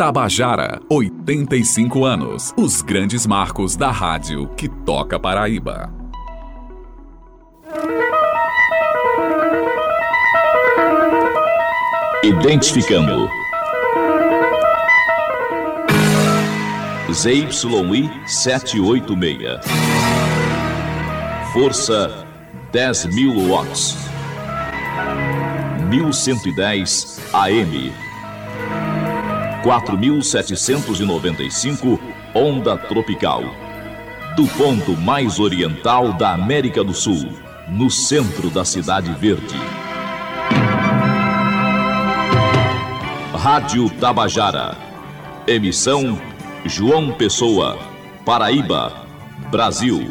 Tabajara, 85 anos. Os grandes marcos da rádio que toca Paraíba. Identificando. ZYI 786. Força 10.000 watts. 1110 AM. 4795 onda tropical. Do ponto mais oriental da América do Sul, no centro da Cidade Verde. Rádio Tabajara. Emissão João Pessoa, Paraíba, Brasil.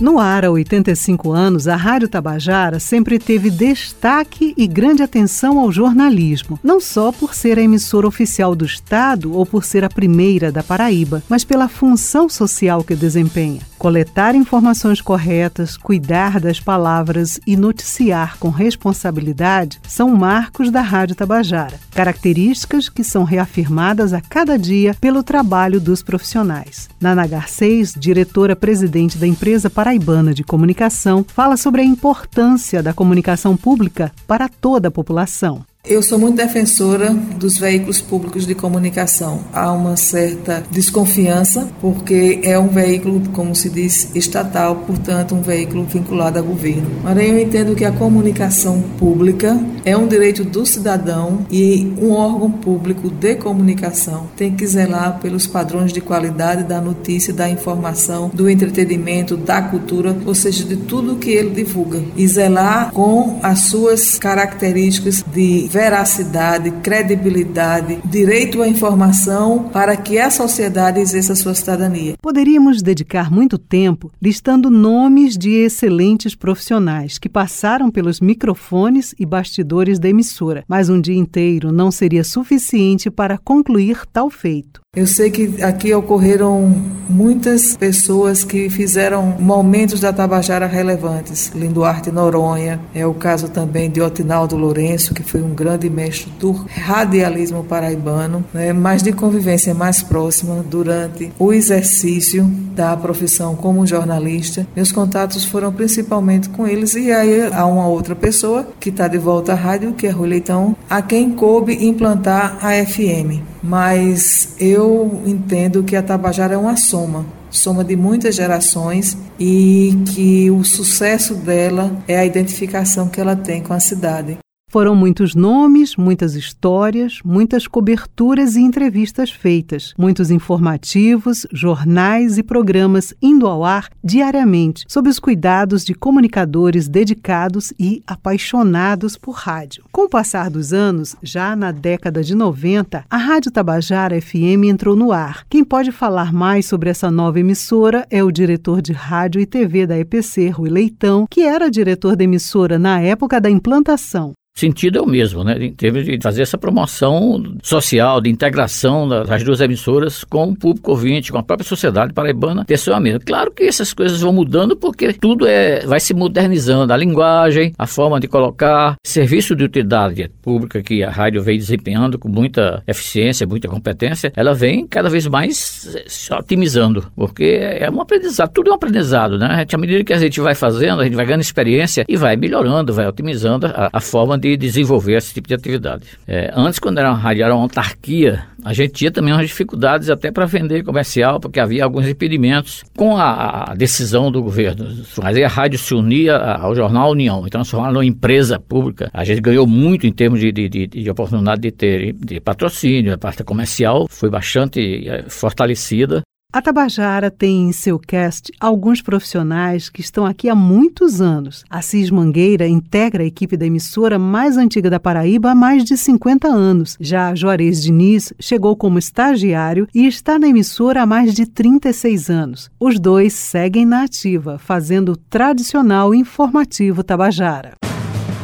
No ar há 85 anos, a Rádio Tabajara sempre teve destaque e grande atenção ao jornalismo, não só por ser a emissora oficial do Estado ou por ser a primeira da Paraíba, mas pela função social que desempenha. Coletar informações corretas, cuidar das palavras e noticiar com responsabilidade são marcos da Rádio Tabajara, características que são reafirmadas a cada dia pelo trabalho dos profissionais. Nana Garcês, diretora-presidente da empresa Paraibana de Comunicação, fala sobre a importância da comunicação pública para toda a população. Eu sou muito defensora dos veículos públicos de comunicação. Há uma certa desconfiança, porque é um veículo, como se diz, estatal, portanto, um veículo vinculado ao governo. Porém, eu entendo que a comunicação pública é um direito do cidadão e um órgão público de comunicação tem que zelar pelos padrões de qualidade da notícia, da informação, do entretenimento, da cultura, ou seja, de tudo que ele divulga. E zelar com as suas características de veracidade, credibilidade, direito à informação para que a sociedade exerça sua cidadania. Poderíamos dedicar muito tempo listando nomes de excelentes profissionais que passaram pelos microfones e bastidores da emissora, mas um dia inteiro não seria suficiente para concluir tal feito. Eu sei que aqui ocorreram muitas pessoas que fizeram momentos da Tabajara relevantes. Linduarte Noronha, é o caso também de Otinaldo Lourenço, que foi um grande mestre do radialismo paraibano, né, mas de convivência mais próxima durante o exercício da profissão como jornalista. Meus contatos foram principalmente com eles e aí há uma outra pessoa que está de volta à rádio, que é Rui Leitão, a quem coube implantar a FM. Mas eu entendo que a Tabajara é uma soma soma de muitas gerações e que o sucesso dela é a identificação que ela tem com a cidade. Foram muitos nomes, muitas histórias, muitas coberturas e entrevistas feitas, muitos informativos, jornais e programas indo ao ar diariamente, sob os cuidados de comunicadores dedicados e apaixonados por rádio. Com o passar dos anos, já na década de 90, a Rádio Tabajara FM entrou no ar. Quem pode falar mais sobre essa nova emissora é o diretor de rádio e TV da EPC, Rui Leitão, que era diretor da emissora na época da implantação sentido é o mesmo, né? Em termos de fazer essa promoção social, de integração das duas emissoras com o público ouvinte, com a própria sociedade paraibana, ter seu mesmo. Claro que essas coisas vão mudando porque tudo é, vai se modernizando. A linguagem, a forma de colocar, serviço de utilidade pública que a rádio vem desempenhando com muita eficiência, muita competência, ela vem cada vez mais se otimizando, porque é um aprendizado, tudo é um aprendizado, né? À medida que a gente vai fazendo, a gente vai ganhando experiência e vai melhorando, vai otimizando a, a forma de de desenvolver esse tipo de atividade. É, antes, quando era era uma autarquia, a gente tinha também umas dificuldades até para vender comercial, porque havia alguns impedimentos. Com a, a decisão do governo fazer a rádio se unir ao jornal União e transformar numa empresa pública, a gente ganhou muito em termos de, de, de, de oportunidade de ter de patrocínio, a parte comercial foi bastante é, fortalecida. A Tabajara tem em seu cast alguns profissionais que estão aqui há muitos anos. Assis Mangueira integra a equipe da emissora mais antiga da Paraíba há mais de 50 anos. Já Juarez Diniz chegou como estagiário e está na emissora há mais de 36 anos. Os dois seguem na ativa, fazendo o tradicional informativo Tabajara.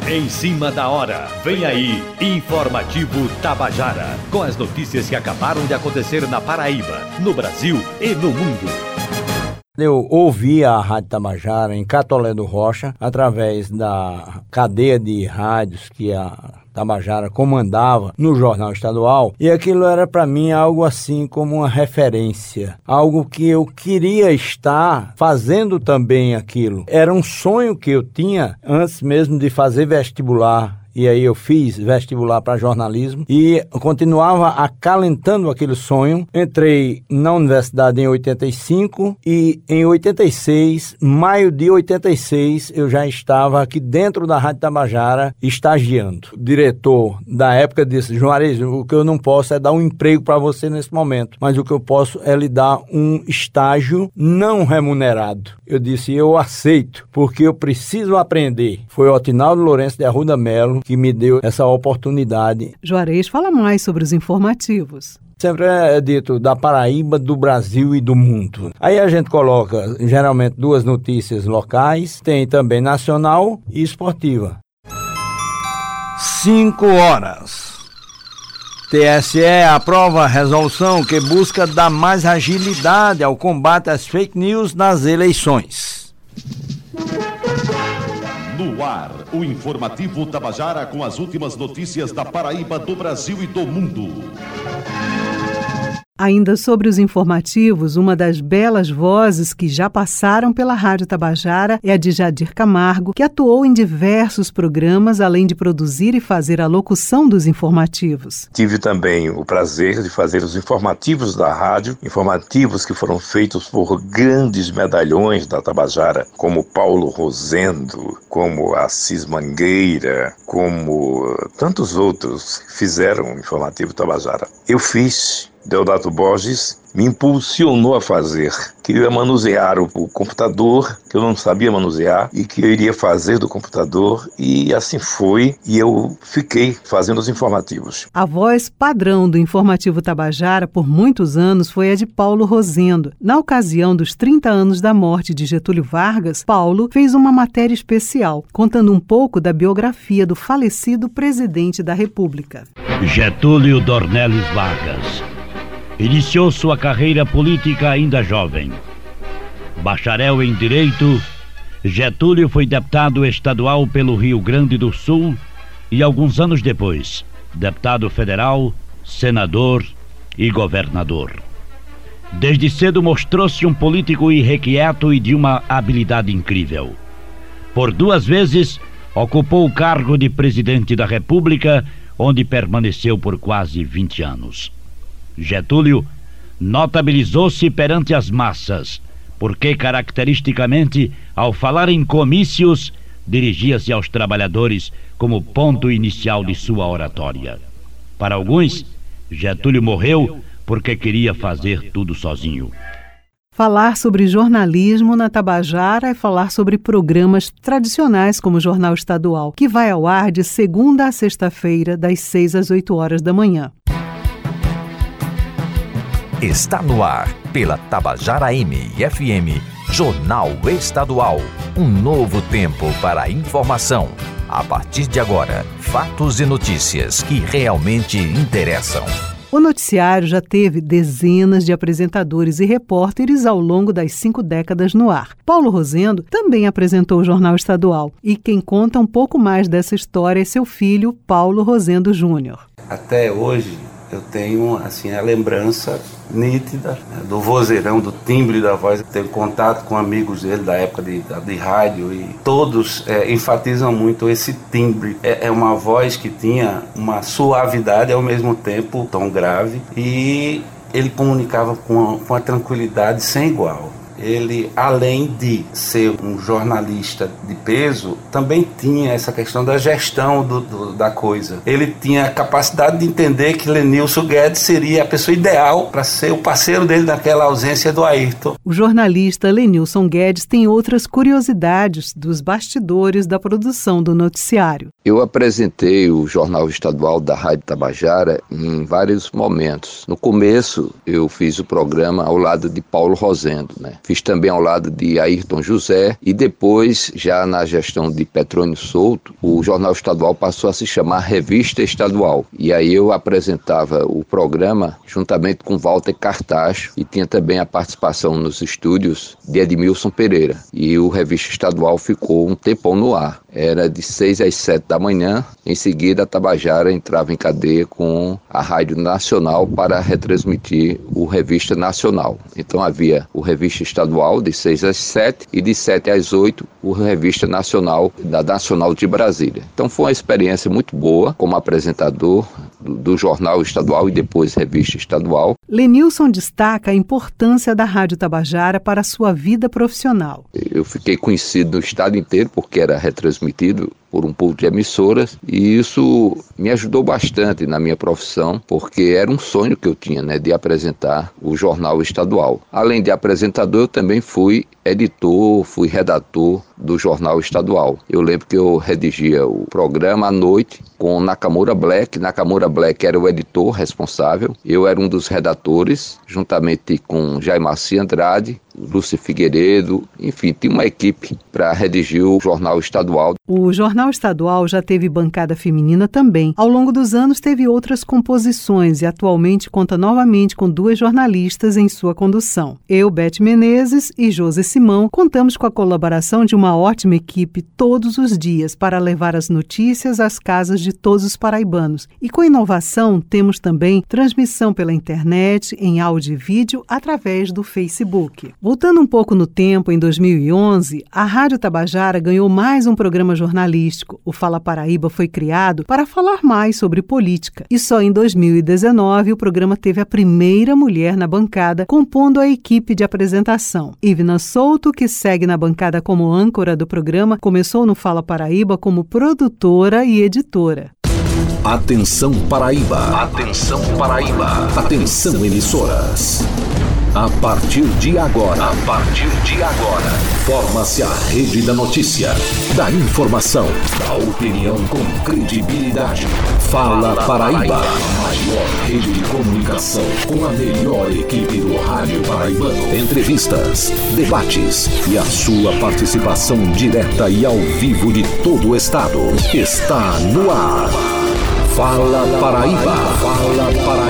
Em cima da hora, vem aí, Informativo Tabajara, com as notícias que acabaram de acontecer na Paraíba, no Brasil e no mundo. Eu ouvia a Rádio Tabajara em Catolé do Rocha, através da cadeia de rádios que a Tabajara comandava no jornal estadual, e aquilo era para mim algo assim como uma referência, algo que eu queria estar fazendo também aquilo. Era um sonho que eu tinha antes mesmo de fazer vestibular e aí eu fiz vestibular para jornalismo e continuava acalentando aquele sonho. Entrei na universidade em 85 e em 86, maio de 86, eu já estava aqui dentro da Rádio Tabajara estagiando. O diretor da época disse: Juarez, o que eu não posso é dar um emprego para você nesse momento, mas o que eu posso é lhe dar um estágio não remunerado. Eu disse: eu aceito, porque eu preciso aprender. Foi o Otinaldo Lourenço de Arruda Melo que me deu essa oportunidade. Juarez fala mais sobre os informativos sempre é dito da Paraíba, do Brasil e do mundo. Aí a gente coloca geralmente duas notícias locais, tem também nacional e esportiva. 5 horas. TSE aprova a resolução que busca dar mais agilidade ao combate às fake news nas eleições. No ar, o informativo Tabajara com as últimas notícias da Paraíba, do Brasil e do mundo. Ainda sobre os informativos, uma das belas vozes que já passaram pela Rádio Tabajara é a de Jadir Camargo, que atuou em diversos programas, além de produzir e fazer a locução dos informativos. Tive também o prazer de fazer os informativos da rádio, informativos que foram feitos por grandes medalhões da Tabajara, como Paulo Rosendo, como Assis Mangueira, como tantos outros que fizeram o informativo Tabajara. Eu fiz Deodato Borges me impulsionou a fazer. Queria manusear o, o, computador, que eu não sabia manusear, e que eu iria fazer do computador, e assim foi, e eu fiquei fazendo os informativos. A voz padrão do informativo Tabajara por muitos anos foi a de Paulo Rosendo. Na ocasião dos 30 anos da morte de Getúlio Vargas, Paulo fez uma matéria especial, contando um pouco da biografia do falecido presidente da República. Getúlio Dornelles Vargas Iniciou sua carreira política ainda jovem. Bacharel em Direito, Getúlio foi deputado estadual pelo Rio Grande do Sul e, alguns anos depois, deputado federal, senador e governador. Desde cedo mostrou-se um político irrequieto e de uma habilidade incrível. Por duas vezes, ocupou o cargo de presidente da República, onde permaneceu por quase 20 anos. Getúlio notabilizou-se perante as massas, porque caracteristicamente, ao falar em comícios, dirigia-se aos trabalhadores como ponto inicial de sua oratória. Para alguns, Getúlio morreu porque queria fazer tudo sozinho. Falar sobre jornalismo na Tabajara é falar sobre programas tradicionais como o Jornal Estadual, que vai ao ar de segunda a sexta-feira, das seis às oito horas da manhã. Está no ar, pela Tabajara M FM, Jornal Estadual. Um novo tempo para a informação. A partir de agora, fatos e notícias que realmente interessam. O noticiário já teve dezenas de apresentadores e repórteres ao longo das cinco décadas no ar. Paulo Rosendo também apresentou o Jornal Estadual e quem conta um pouco mais dessa história é seu filho, Paulo Rosendo Júnior. Até hoje, eu tenho assim a lembrança nítida né, do vozeirão, do timbre da voz. Tenho contato com amigos dele da época de, de rádio e todos é, enfatizam muito esse timbre. É, é, uma voz que tinha uma suavidade ao mesmo tempo tão grave e ele comunicava com, com a tranquilidade sem igual ele, além de ser um jornalista de peso, também tinha essa questão da gestão do, do, da coisa. Ele tinha a capacidade de entender que Lenilson Guedes seria a pessoa ideal para ser o parceiro dele naquela ausência do Ayrton. O jornalista Lenilson Guedes tem outras curiosidades dos bastidores da produção do noticiário. Eu apresentei o Jornal Estadual da Rádio Tabajara em vários momentos. No começo, eu fiz o programa ao lado de Paulo Rosendo, né? Fiz também ao lado de Ayrton José e depois, já na gestão de Petrônio Souto, o Jornal Estadual passou a se chamar Revista Estadual. E aí eu apresentava o programa juntamente com Walter Cartacho e tinha também a participação nos estúdios de Edmilson Pereira. E o Revista Estadual ficou um tempão no ar. Era de 6 às 7 da manhã. Em seguida, a Tabajara entrava em cadeia com a Rádio Nacional para retransmitir o Revista Nacional. Então havia o Revista Estadual de 6 às 7 e de 7 às 8 o Revista Nacional da Nacional de Brasília. Então foi uma experiência muito boa como apresentador do, do Jornal Estadual e depois Revista Estadual. Lenilson destaca a importância da Rádio Tabajara para a sua vida profissional. Eu fiquei conhecido no estado inteiro porque era retransmitido por um pool de emissoras e isso me ajudou bastante na minha profissão, porque era um sonho que eu tinha, né, de apresentar o jornal estadual. Além de apresentador, eu também fui editor, fui redator do jornal estadual. Eu lembro que eu redigia o programa à noite com Nakamura Black. Nakamura Black era o editor responsável. Eu era um dos redatores, juntamente com Jaimaci Andrade, Lúcia Figueiredo, enfim, tinha uma equipe para redigir o jornal estadual. O jornal estadual já teve bancada feminina também. Ao longo dos anos teve outras composições e atualmente conta novamente com duas jornalistas em sua condução. Eu, Beth Menezes e José Simão, contamos com a colaboração de uma ótima equipe todos os dias para levar as notícias às casas de todos os paraibanos. E com inovação, temos também transmissão pela internet, em áudio e vídeo, através do Facebook. Voltando um pouco no tempo, em 2011, a Rádio Tabajara ganhou mais um programa jornalístico. O Fala Paraíba foi criado para falar mais sobre política. E só em 2019 o programa teve a primeira mulher na bancada, compondo a equipe de apresentação. Ivna Souto, que segue na bancada como âncora do programa, começou no Fala Paraíba como produtora e editora. Atenção Paraíba. Atenção Paraíba. Atenção emissoras. A partir de agora, a partir de agora, forma-se a rede da notícia, da informação, da opinião com credibilidade. Fala Paraíba, a maior rede de comunicação com a melhor equipe do rádio paraibano. Entrevistas, debates e a sua participação direta e ao vivo de todo o estado. Está no ar. Fala Paraíba, Fala Paraíba.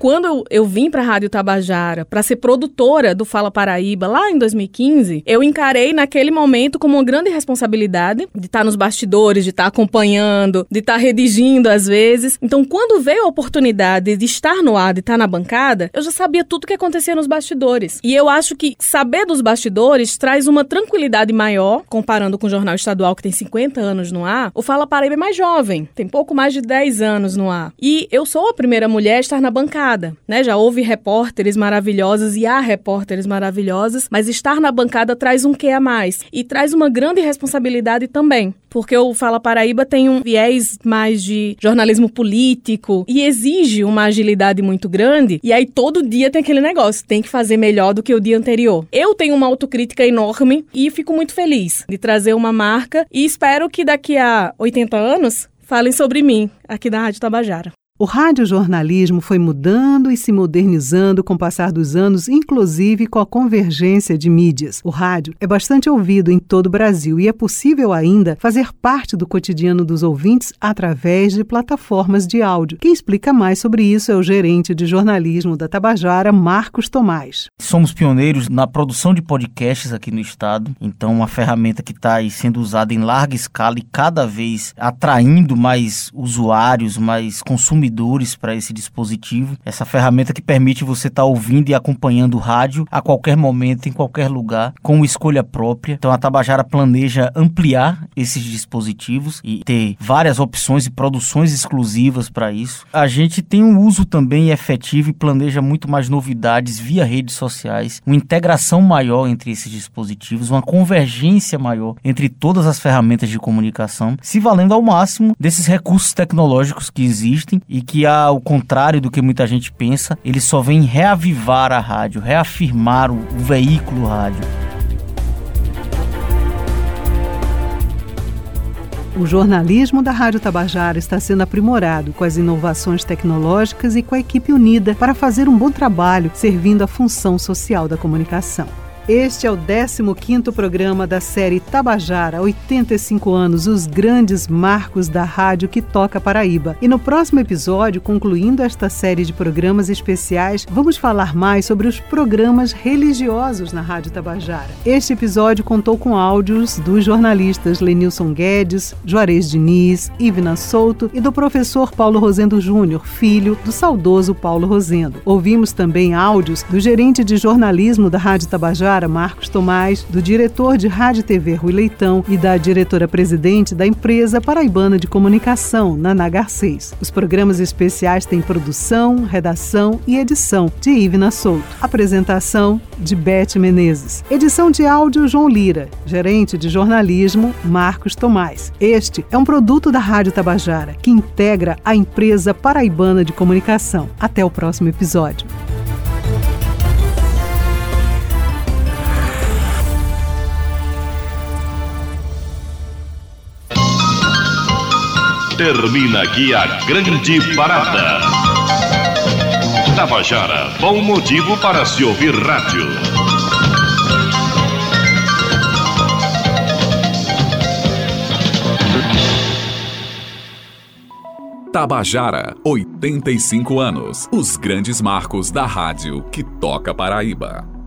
Quando eu, eu vim para a Rádio Tabajara para ser produtora do Fala Paraíba lá em 2015, eu encarei naquele momento como uma grande responsabilidade de estar tá nos bastidores, de estar tá acompanhando, de estar tá redigindo às vezes. Então, quando veio a oportunidade de estar no ar, de estar na bancada, eu já sabia tudo o que acontecia nos bastidores. E eu acho que saber dos bastidores traz uma tranquilidade maior, comparando com o Jornal Estadual que tem 50 anos no ar. O Fala Paraíba é mais jovem, tem pouco mais de 10 anos no ar. E eu sou a primeira mulher a estar na bancada bancada, né? Já houve repórteres maravilhosos e há repórteres maravilhosos, mas estar na bancada traz um quê a mais e traz uma grande responsabilidade também, porque o Fala Paraíba tem um viés mais de jornalismo político e exige uma agilidade muito grande, e aí todo dia tem aquele negócio, tem que fazer melhor do que o dia anterior. Eu tenho uma autocrítica enorme e fico muito feliz de trazer uma marca e espero que daqui a 80 anos falem sobre mim aqui da Rádio Tabajara. O radiojornalismo foi mudando e se modernizando com o passar dos anos, inclusive com a convergência de mídias. O rádio é bastante ouvido em todo o Brasil e é possível ainda fazer parte do cotidiano dos ouvintes através de plataformas de áudio. Quem explica mais sobre isso é o gerente de jornalismo da Tabajara, Marcos Tomás. Somos pioneiros na produção de podcasts aqui no estado, então uma ferramenta que está sendo usada em larga escala e cada vez atraindo mais usuários, mais consumidores para esse dispositivo. Essa ferramenta que permite você estar tá ouvindo e acompanhando o rádio a qualquer momento, em qualquer lugar, com escolha própria. Então a Tabajara planeja ampliar esses dispositivos e ter várias opções e produções exclusivas para isso. A gente tem um uso também efetivo e planeja muito mais novidades via redes sociais, uma integração maior entre esses dispositivos, uma convergência maior entre todas as ferramentas de comunicação, se valendo ao máximo desses recursos tecnológicos que existem e que, ao contrário do que muita gente pensa, ele só vem reavivar a rádio, reafirmar o, o veículo rádio. O jornalismo da Rádio Tabajara está sendo aprimorado com as inovações tecnológicas e com a equipe unida para fazer um bom trabalho servindo a função social da comunicação. Este é o 15º programa da série Tabajara, 85 anos, os grandes marcos da rádio que toca Paraíba. E no próximo episódio, concluindo esta série de programas especiais, vamos falar mais sobre os programas religiosos na Rádio Tabajara. Este episódio contou com áudios dos jornalistas Lenilson Guedes, Juarez Diniz, Ivna Souto e do professor Paulo Rosendo Júnior, filho do saudoso Paulo Rosendo. Ouvimos também áudios do gerente de jornalismo da Rádio Tabajara, Marcos Tomás, do diretor de Rádio TV Rui Leitão e da diretora-presidente da empresa paraibana de comunicação, Naná 6. Os programas especiais têm produção, redação e edição de Ivna Souto. Apresentação de Beth Menezes. Edição de áudio João Lira. Gerente de jornalismo Marcos Tomás. Este é um produto da Rádio Tabajara, que integra a empresa paraibana de comunicação. Até o próximo episódio. Termina aqui a grande parada. Tabajara, bom motivo para se ouvir rádio. Tabajara, 85 anos. Os grandes marcos da rádio que toca Paraíba.